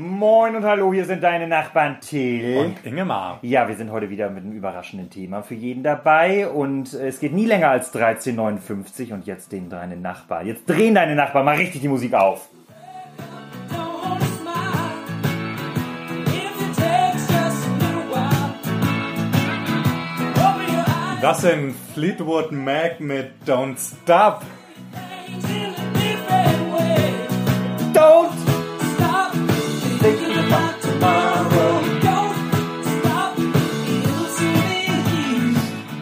Moin und hallo, hier sind deine Nachbarn Till. Und Ingemar. Ja, wir sind heute wieder mit einem überraschenden Thema für jeden dabei und es geht nie länger als 13,59 und jetzt den deine Nachbarn. Jetzt drehen deine Nachbarn mal richtig die Musik auf. Das sind Fleetwood Mac mit Don't Stop.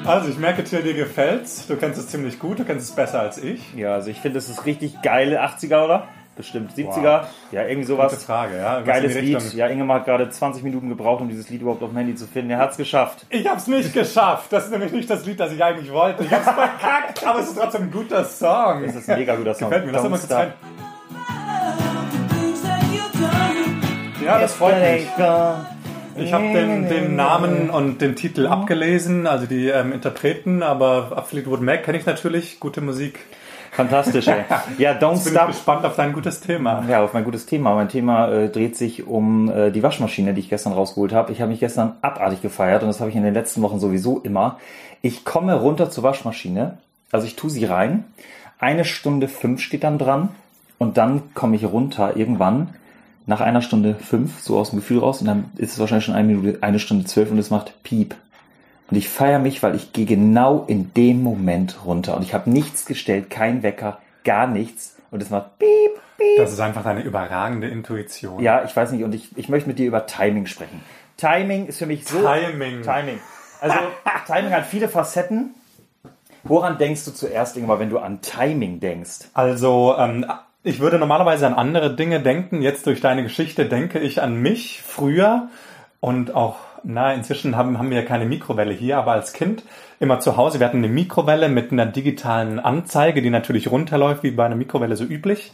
Also ich merke, Till, dir gefällt's. Du kennst es ziemlich gut, du kennst es besser als ich. Ja, also ich finde, es ist richtig geile 80er, oder? Bestimmt 70er. Ja, irgendwie sowas. Gute Frage, ja. Geiles Lied. Ja, Ingemar hat gerade 20 Minuten gebraucht, um dieses Lied überhaupt auf dem Handy zu finden. Er hat's geschafft. Ich hab's nicht geschafft. Das ist nämlich nicht das Lied, das ich eigentlich wollte. Ich hab's verkackt, aber es ist trotzdem ein guter Song. Das ist ein mega guter Song. Gefällt mir. Lass mal kurz rein. Ja, das freut mich. Ich habe den, den Namen und den Titel abgelesen, also die ähm, Interpreten, aber ab Fleetwood Mac kenne ich natürlich. Gute Musik. Fantastisch, ey. Ja, Don't Bin ich Stop. gespannt auf dein gutes Thema. Ja, auf mein gutes Thema. Mein Thema äh, dreht sich um äh, die Waschmaschine, die ich gestern rausgeholt habe. Ich habe mich gestern abartig gefeiert und das habe ich in den letzten Wochen sowieso immer. Ich komme runter zur Waschmaschine, also ich tue sie rein. Eine Stunde fünf steht dann dran und dann komme ich runter irgendwann nach einer Stunde fünf, so aus dem Gefühl raus und dann ist es wahrscheinlich schon eine Minute, eine Stunde zwölf und es macht Piep. Und ich feiere mich, weil ich gehe genau in dem Moment runter und ich habe nichts gestellt, kein Wecker, gar nichts und es macht Piep, Piep. Das ist einfach eine überragende Intuition. Ja, ich weiß nicht, und ich, ich möchte mit dir über Timing sprechen. Timing ist für mich so. Timing. Timing. Also, Timing hat viele Facetten. Woran denkst du zuerst, Ingmar, wenn du an Timing denkst? Also, ähm, ich würde normalerweise an andere Dinge denken. Jetzt durch deine Geschichte denke ich an mich früher und auch, na, inzwischen haben, haben wir ja keine Mikrowelle hier, aber als Kind immer zu Hause. Wir hatten eine Mikrowelle mit einer digitalen Anzeige, die natürlich runterläuft, wie bei einer Mikrowelle so üblich.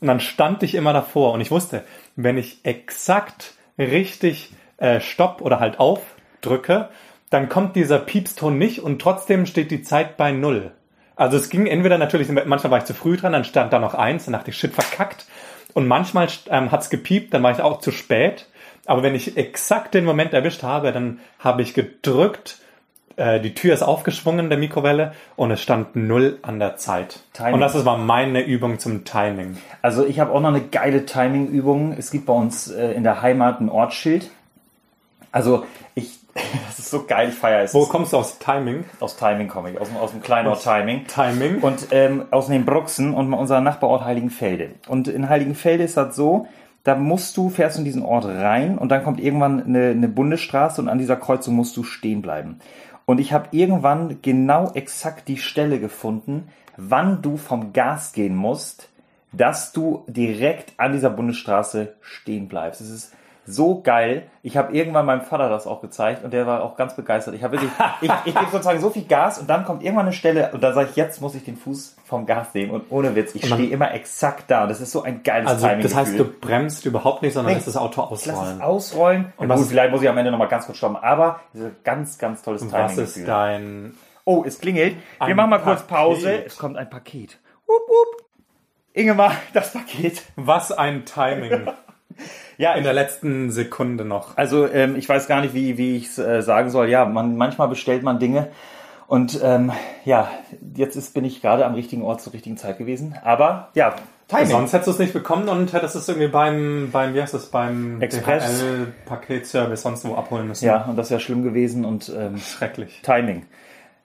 Und dann stand ich immer davor und ich wusste, wenn ich exakt richtig äh, Stopp oder halt auf drücke, dann kommt dieser Piepston nicht und trotzdem steht die Zeit bei Null. Also es ging entweder natürlich, manchmal war ich zu früh dran, dann stand da noch eins, dann dachte ich, shit, verkackt. Und manchmal ähm, hat's gepiept, dann war ich auch zu spät. Aber wenn ich exakt den Moment erwischt habe, dann habe ich gedrückt, äh, die Tür ist aufgeschwungen der Mikrowelle und es stand null an der Zeit. Timing. Und das war meine Übung zum Timing. Also, ich habe auch noch eine geile Timing-Übung. Es gibt bei uns äh, in der Heimat ein Ortsschild. Also, ich, das ist so geil, ich feiere es. Wo kommst du aus Timing? Aus Timing komme ich, aus, dem- aus dem kleinen Ort Aus Timing. Timing. Und ähm, aus den Bruxen und unser Nachbarort Heiligenfelde. Und in Heiligenfelde ist das so, da musst du, fährst du in diesen Ort rein und dann kommt irgendwann eine, eine Bundesstraße und an dieser Kreuzung musst du stehen bleiben. Und ich habe irgendwann genau exakt die Stelle gefunden, wann du vom Gas gehen musst, dass du direkt an dieser Bundesstraße stehen bleibst. Es ist so geil. Ich habe irgendwann meinem Vater das auch gezeigt und der war auch ganz begeistert. Ich habe wirklich, ich, ich gebe sozusagen so viel Gas und dann kommt irgendwann eine Stelle und da sage ich, jetzt muss ich den Fuß vom Gas nehmen und ohne Witz, ich stehe immer exakt da und das ist so ein geiles Also Timing. das heißt, du bremst überhaupt nicht, sondern Nee. lässt das Auto ich lass es ausrollen. ausrollen. Und gut, vielleicht muss ich am Ende nochmal ganz kurz stoppen, aber das ist ein ganz, ganz tolles Timing. was ist dein... Oh, es klingelt. Wir machen mal kurz Paket. Pause. Es kommt ein Paket. Wupp, wupp. Ingemar, das Paket. Was ein Timing. Ja, In der letzten Sekunde noch. Also ähm, ich weiß gar nicht, wie, wie ich es äh, sagen soll. Ja, man, manchmal bestellt man Dinge und ähm, ja, jetzt ist, bin ich gerade am richtigen Ort zur richtigen Zeit gewesen. Aber ja, Timing. Sonst hättest du es nicht bekommen und hättest es irgendwie beim, beim wie heißt das, beim Express. DHL-Paketservice sonst wo abholen müssen. Ja, und das wäre schlimm gewesen und ähm, Schrecklich. Timing.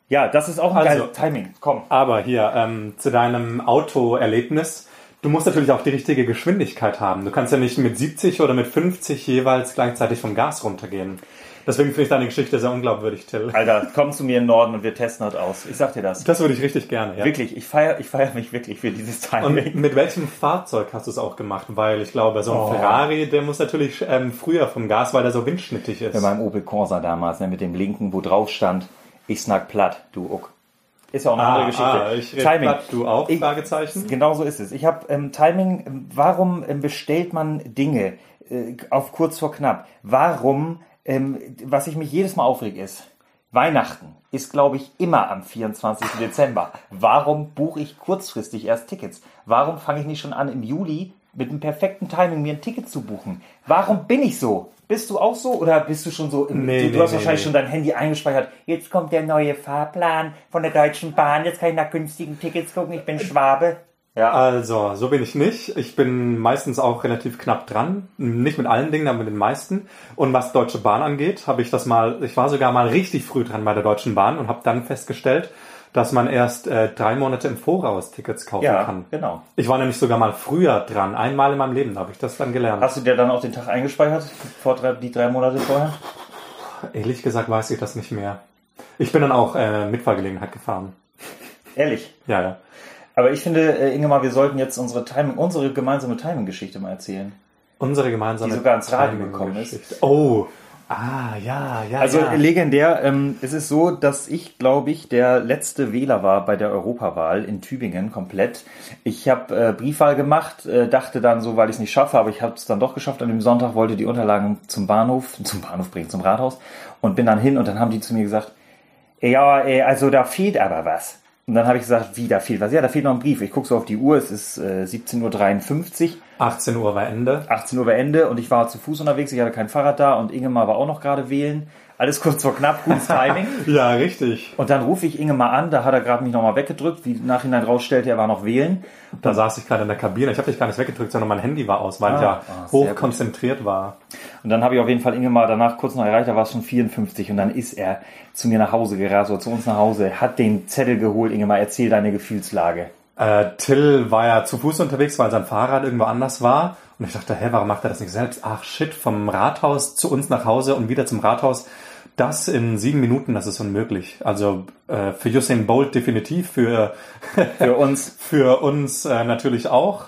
Ja, das ist auch ein Also- geiles Timing. Komm. Aber hier, ähm, zu deinem Autoerlebnis. Du musst natürlich auch die richtige Geschwindigkeit haben. Du kannst ja nicht mit 70 oder mit 50 jeweils gleichzeitig vom Gas runtergehen. Deswegen finde ich deine Geschichte sehr unglaubwürdig, Till. Alter, komm zu mir in den Norden und wir testen das aus. Ich sag dir das. Das würde ich richtig gerne, ja. Wirklich, ich feiere ich feier mich wirklich für dieses Timing. Und mit welchem Fahrzeug hast du es auch gemacht? Weil ich glaube, so ein Oh. Ferrari, der muss natürlich ähm, früher vom Gas, weil der so windschnittig ist. Bei meinem Opel Corsa damals, ne, mit dem linken, wo drauf stand, ich snack platt, du Uck. Ist ja auch eine andere Geschichte. ah, ich rede platt, du auch? Ich- Fragezeichen. Genau so ist es. Ich habe ähm, Timing, warum ähm, bestellt man Dinge äh, auf kurz vor knapp? Warum, ähm, was ich mich jedes Mal aufreg ist, Weihnachten ist, glaube ich, immer am 24. Dezember. Warum buche ich kurzfristig erst Tickets? Warum fange ich nicht schon an, im Juli mit dem perfekten Timing mir ein Ticket zu buchen. Warum bin ich so? Bist du auch so oder bist du schon so? Im, Nee, du, du nee, hast nee, wahrscheinlich schon dein Handy eingespeichert. Jetzt kommt der neue Fahrplan von der Deutschen Bahn. Jetzt kann ich nach günstigen Tickets gucken. Ich bin Schwabe. Ja. Also, so bin ich nicht. Ich bin meistens auch relativ knapp dran. Nicht mit allen Dingen, aber mit den meisten. Und was Deutsche Bahn angeht, habe ich das mal, ich war sogar mal richtig früh dran bei der Deutschen Bahn und habe dann festgestellt, dass man erst äh, drei Monate im Voraus Tickets kaufen Ja, kann. genau. Ich war nämlich sogar mal früher dran. Einmal in meinem Leben habe ich das dann gelernt. Hast du dir dann auch den Tag eingespeichert? Vor drei, die drei Monate vorher? Ehrlich gesagt weiß ich das nicht mehr. Ich bin dann auch äh, Mitfahrgelegenheit gefahren. Ehrlich. Ja, ja. Aber ich finde, äh, Ingemar, wir sollten jetzt unsere Timing, unsere gemeinsame Timing-Geschichte mal erzählen. Unsere gemeinsame Die sogar ins Radio gekommen ist. Oh, ah, ja, ja. Also ja. legendär, ähm, es ist so, dass ich, glaube ich, der letzte Wähler war bei der Europawahl in Tübingen komplett. Ich habe äh, Briefwahl gemacht, äh, dachte dann so, weil ich es nicht schaffe, aber ich habe es dann doch geschafft. An dem Sonntag wollte die Unterlagen zum Bahnhof, zum Bahnhof bringen, zum Rathaus und bin dann hin und dann haben die zu mir gesagt, ja, äh, also da fehlt aber was. Und dann habe ich gesagt, wie, da fehlt was? Ja, da fehlt noch ein Brief. Ich gucke so auf die Uhr, es ist äh, 17.53 Uhr. 18 Uhr war Ende. 18 Uhr war Ende und ich war zu Fuß unterwegs, ich hatte kein Fahrrad da und Ingemar war auch noch gerade wählen. Alles kurz vor knapp, gutes Timing. Ja, richtig. Und dann rufe ich Ingemar an, da hat er gerade mich nochmal weggedrückt, wie Nachhinein rausstellte, er war noch wählen. Da saß ich gerade in der Kabine. Ich habe dich gar nicht weggedrückt, sondern mein Handy war aus, weil ich Ah, ja ah, sehr hoch gut. konzentriert war. Und dann habe ich auf jeden Fall Ingemar danach kurz noch erreicht, da war es schon 54 und dann ist er zu mir nach Hause gerast oder zu uns nach Hause, hat den Zettel geholt, Ingemar, erzähl deine Gefühlslage. Äh, Till war ja zu Fuß unterwegs, weil sein Fahrrad irgendwo anders war. Und ich dachte, hä, warum macht er das nicht selbst? Ach shit, vom Rathaus zu uns nach Hause und wieder zum Rathaus. Das in sieben Minuten, das ist unmöglich. Also äh, für Usain Bolt definitiv, für, Für uns. für uns äh, natürlich auch.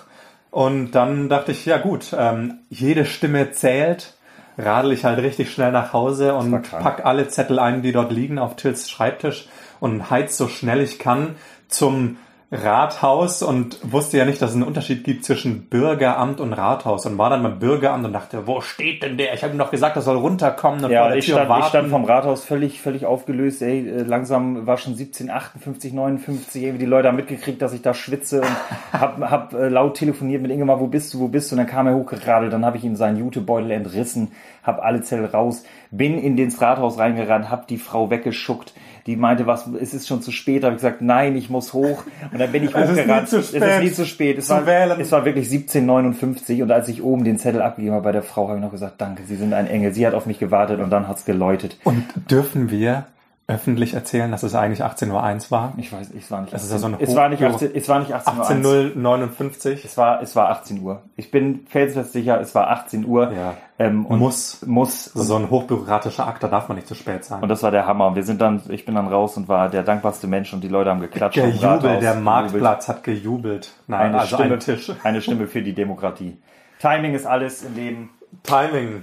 Und dann dachte ich, ja gut, ähm, jede Stimme zählt. Radel ich halt richtig schnell nach Hause und pack alle Zettel ein, die dort liegen, auf Tills Schreibtisch und heiz so schnell ich kann zum Rathaus und wusste ja nicht, dass es einen Unterschied gibt zwischen Bürgeramt und Rathaus und war dann beim Bürgeramt und dachte, wo steht denn der? Ich habe ihm doch gesagt, er soll runterkommen und Ja, vor der ich Tür stand, warten. ich stand vom Rathaus völlig, völlig aufgelöst. Ey, äh, langsam war schon 17, 58, 59. Irgendwie die Leute haben mitgekriegt, dass ich da schwitze und hab, hab äh, laut telefoniert mit Ingemar, wo bist du, wo bist du? Und dann kam er hochgeradelt, dann habe ich ihm seinen Jutebeutel entrissen, hab alle Zettel raus, bin in ins Rathaus reingerannt, hab die Frau weggeschuckt. Die meinte, was, es ist schon zu spät. habe ich gesagt, nein, ich muss hoch. Und dann bin ich Es ist nie hochgerannt. zu Es ist spät nie zu spät. Es zu war, wählen. es war wirklich 1759 und als ich oben den Zettel abgegeben habe bei der Frau, habe ich noch gesagt, danke, Sie sind ein Engel. Sie hat auf mich gewartet und dann hat's geläutet. Und dürfen wir öffentlich erzählen, dass es eigentlich 18.01 Uhr war? Ich weiß, es war nicht. Das ist ja so eine es war nicht Hochbüro- 18, es war nicht 18 Uhr. 18.059. Es war, es war 18 Uhr. Ich bin felsenfest sicher, es war 18 Uhr. Ja. Ähm, und Muss. muss. So ein hochbürokratischer Akt, da darf man nicht zu spät sein. Und das war der Hammer. Und wir sind dann, ich bin dann raus und war der dankbarste Mensch und die Leute haben geklatscht. Gejubelt, Rathaus, der. Marktplatz hat gejubelt. Nein, Eine also Stimme, ein Tisch. eine Stimme für die Demokratie. Timing ist alles im Leben. Timing.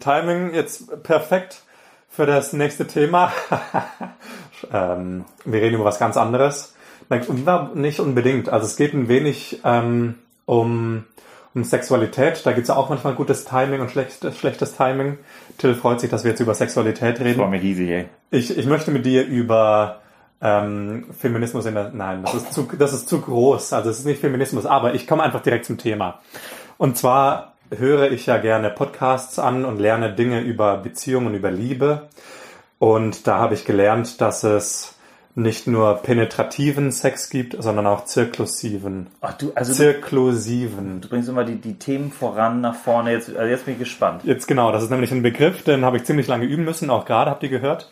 Timing jetzt perfekt für das nächste Thema. ähm, wir reden über was ganz anderes. Nicht unbedingt. Also es geht ein wenig ähm, um, um Sexualität. Da gibt's ja auch manchmal gutes Timing und schlechtes, schlechtes Timing. Till freut sich, dass wir jetzt über Sexualität Das reden. war mir riesig, ey. Ich, ich möchte mit dir über ähm, Feminismus in der. Nein, das ist, zu, das ist zu groß. Also es ist nicht Feminismus, aber ich komme einfach direkt zum Thema. Und zwar höre ich ja gerne Podcasts an und lerne Dinge über Beziehungen über Liebe. Und da habe ich gelernt, dass es nicht nur penetrativen Sex gibt, sondern auch zirklusiven. Ach du, also Zirklusiven. du bringst immer die, die Themen voran, nach vorne. Jetzt, also jetzt bin ich gespannt. Jetzt genau, das ist nämlich ein Begriff, den habe ich ziemlich lange üben müssen, auch gerade habt ihr gehört.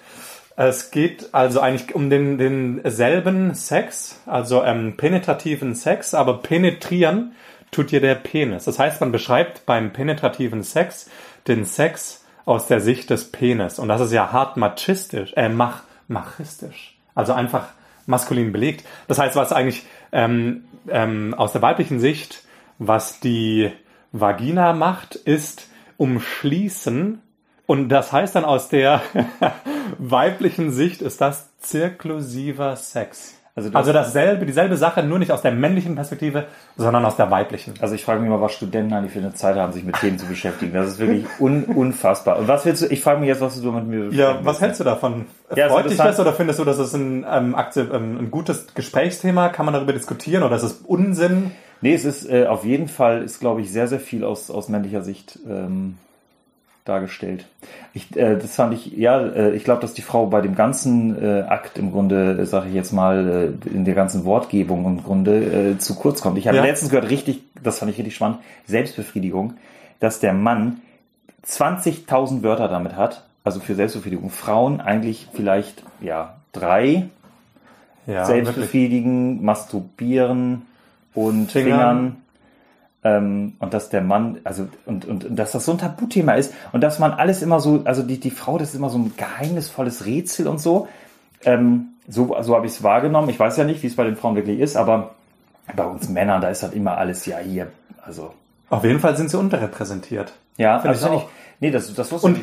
Es geht also eigentlich um den, denselben Sex, also ähm, penetrativen Sex, aber penetrieren tut hier der Penis. Das heißt, man beschreibt beim penetrativen Sex den Sex aus der Sicht des Penis. Und das ist ja hart machistisch, äh, mach, machistisch. Also einfach maskulin belegt. Das heißt, was eigentlich ähm, ähm, aus der weiblichen Sicht, was die Vagina macht, ist umschließen. Und das heißt dann aus der weiblichen Sicht ist das zirklusiver Sex. Also Also dasselbe, dieselbe Sache, nur nicht aus der männlichen Perspektive, sondern aus der weiblichen. Also ich frage mich mal, was Studenten eigentlich für eine Zeit haben, sich mit Themen zu beschäftigen. Das ist wirklich un unfassbar. Und was willst du, ich frage mich jetzt, was du mit mir Ja, was hältst du davon? Ja, ist Freut dich das oder findest du, dass es ein, ähm, ähm, ein gutes Gesprächsthema? Kann man darüber diskutieren oder ist es Unsinn? Nee, es ist äh, auf jeden Fall, ist glaube ich sehr, sehr viel aus, aus männlicher Sicht ähm, dargestellt. Ich, äh, das fand ich, ja, äh, ich glaube, dass die Frau bei dem ganzen äh, Akt im Grunde, äh, sage ich jetzt mal, äh, in der ganzen Wortgebung im Grunde äh, zu kurz kommt. Ich habe Ja. letztens gehört, richtig, das fand ich richtig spannend, Selbstbefriedigung, dass der Mann 20.000 Wörter damit hat, also für Selbstbefriedigung. Frauen eigentlich vielleicht, ja, drei, Ja, wirklich. Selbstbefriedigen, masturbieren und Fingern. Fingern. Ähm, und dass der Mann, also und, und, und dass das so ein Tabuthema ist und dass man alles immer so, also die, die Frau, das ist immer so ein geheimnisvolles Rätsel und so. Ähm, so so habe ich es wahrgenommen. Ich weiß ja nicht, wie es bei den Frauen wirklich ist, aber bei uns Männern, da ist halt immer alles, ja, hier, also. Auf jeden Fall sind sie unterrepräsentiert. Ja, Finde also ich auch. nee, das, das wusste Und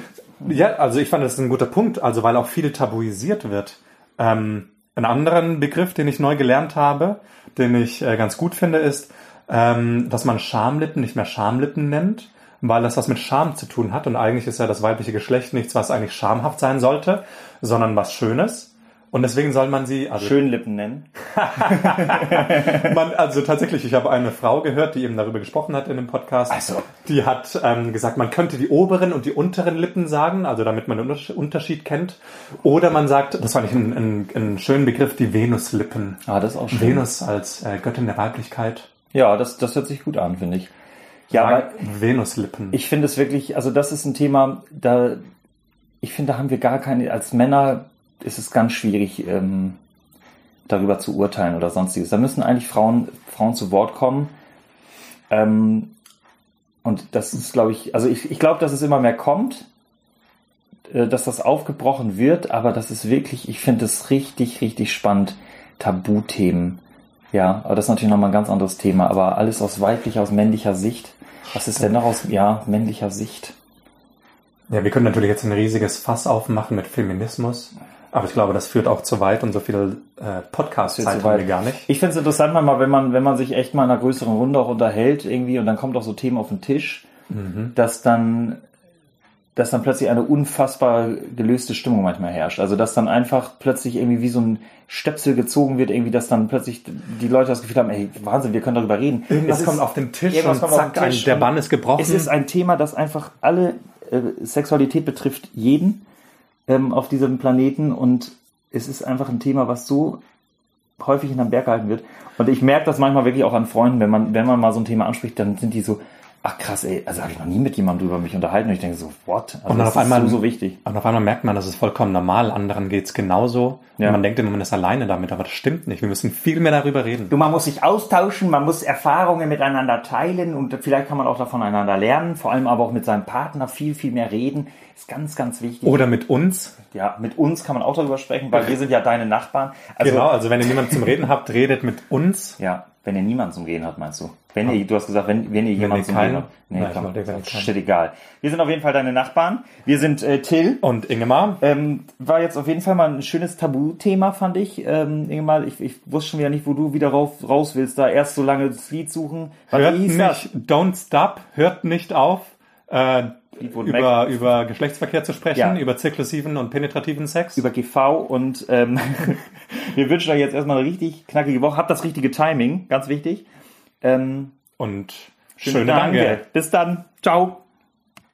ich. ja, also ich fand das ist ein guter Punkt, also weil auch viel tabuisiert wird. Ähm, einen anderen Begriff, den ich neu gelernt habe, den ich äh, ganz gut finde, ist, ähm, dass man Schamlippen nicht mehr Schamlippen nennt, weil das was mit Scham zu tun hat. Und eigentlich ist ja das weibliche Geschlecht nichts, was eigentlich schamhaft sein sollte, sondern was Schönes. Und deswegen soll man sie, also Schönlippen nennen. Man, also tatsächlich, ich habe eine Frau gehört, die eben darüber gesprochen hat in dem Podcast. Also. Die hat ähm, gesagt, man könnte die oberen und die unteren Lippen sagen, also damit man den Unterschied- kennt. Oder man sagt, das fand ich einen, einen, einen schönen Begriff, die Venuslippen. Ah, das ist auch schön. Venus als äh, Göttin der Weiblichkeit. Ja, das, das hört sich gut an, finde ich. Ja, Venuslippen. ich finde es wirklich, also das ist ein Thema, da, ich finde, da haben wir gar keine, als Männer ist es ganz schwierig, ähm, darüber zu urteilen oder sonstiges. Da müssen eigentlich Frauen, Frauen zu Wort kommen. Ähm, und das ist, glaube ich, also ich, ich glaube, dass es immer mehr kommt, äh, dass das aufgebrochen wird, aber das ist wirklich, ich finde es richtig, richtig spannend, Tabuthemen. Ja, aber das ist natürlich nochmal ein ganz anderes Thema, aber alles aus weiblicher, aus männlicher Sicht. Was ist denn noch aus, ja, männlicher Sicht? ja, wir können natürlich jetzt ein riesiges Fass aufmachen mit Feminismus. Aber ich glaube, das führt auch zu weit und so viel äh, Podcast-Zeit zu haben weit. wir gar nicht. Ich finde es interessant manchmal, wenn man, wenn man sich echt mal in einer größeren Runde auch unterhält irgendwie und dann kommt auch so Themen auf den Tisch, dass dann, dass dann plötzlich eine unfassbar gelöste Stimmung manchmal herrscht. Also dass dann einfach plötzlich irgendwie wie so ein Stöpsel gezogen wird, irgendwie, dass dann plötzlich die Leute das Gefühl haben, ey, Wahnsinn, wir können darüber reden. Irgendwas Es ist- kommt auf den Tisch und zack, den Tisch der Bann ist gebrochen. Es ist ein Thema, das einfach alle äh, Sexualität betrifft jeden ähm, auf diesem Planeten und es ist einfach ein Thema, was so häufig hinterm Berg gehalten wird. Und ich merke das manchmal wirklich auch an Freunden, wenn man, wenn man mal so ein Thema anspricht, dann sind die so, ach krass, ey, also habe ich noch nie mit jemandem drüber mich unterhalten und ich denke so, what? Also Und dann auf einmal- so, so wichtig. Und auf einmal merkt man, das ist vollkommen normal, anderen geht's genauso. Ja. Und man denkt immer, man ist alleine damit, aber das stimmt nicht. Wir müssen viel mehr darüber reden. Du, man muss sich austauschen, man muss Erfahrungen miteinander teilen und vielleicht kann man auch voneinander lernen, vor allem aber auch mit seinem Partner viel, viel mehr reden. Ist ganz, ganz wichtig. Oder mit uns. Ja, mit uns kann man auch darüber sprechen, weil wir sind ja deine Nachbarn. Also, genau, also wenn ihr niemanden zum Reden habt, redet mit uns. Ja, wenn ihr niemanden zum Gehen habt, meinst du? Wenn ihr, du hast gesagt, wenn, wenn ihr jemanden zum Gehen habt. Nee, Nein, ich komm, ihr keinen- shit, egal. Wir sind auf jeden Fall deine Nachbarn. Wir sind äh, Till. Und Ingemar. Ähm, war jetzt auf jeden Fall mal ein schönes Tabuthema, fand ich. Ähm, Ingemar, ich, ich wusste schon wieder nicht, wo du wieder rauf, raus willst. Da erst so lange das Lied suchen. Was Hört nicht, don't stop, hört nicht auf, äh, über, über Geschlechtsverkehr zu sprechen, Ja. über zirklusiven und penetrativen Sex. über GV und ähm, wir wünschen euch jetzt erstmal eine richtig knackige Woche. Habt das richtige Timing, ganz wichtig. Ähm, und schöne Danke. Bis dann. Ciao.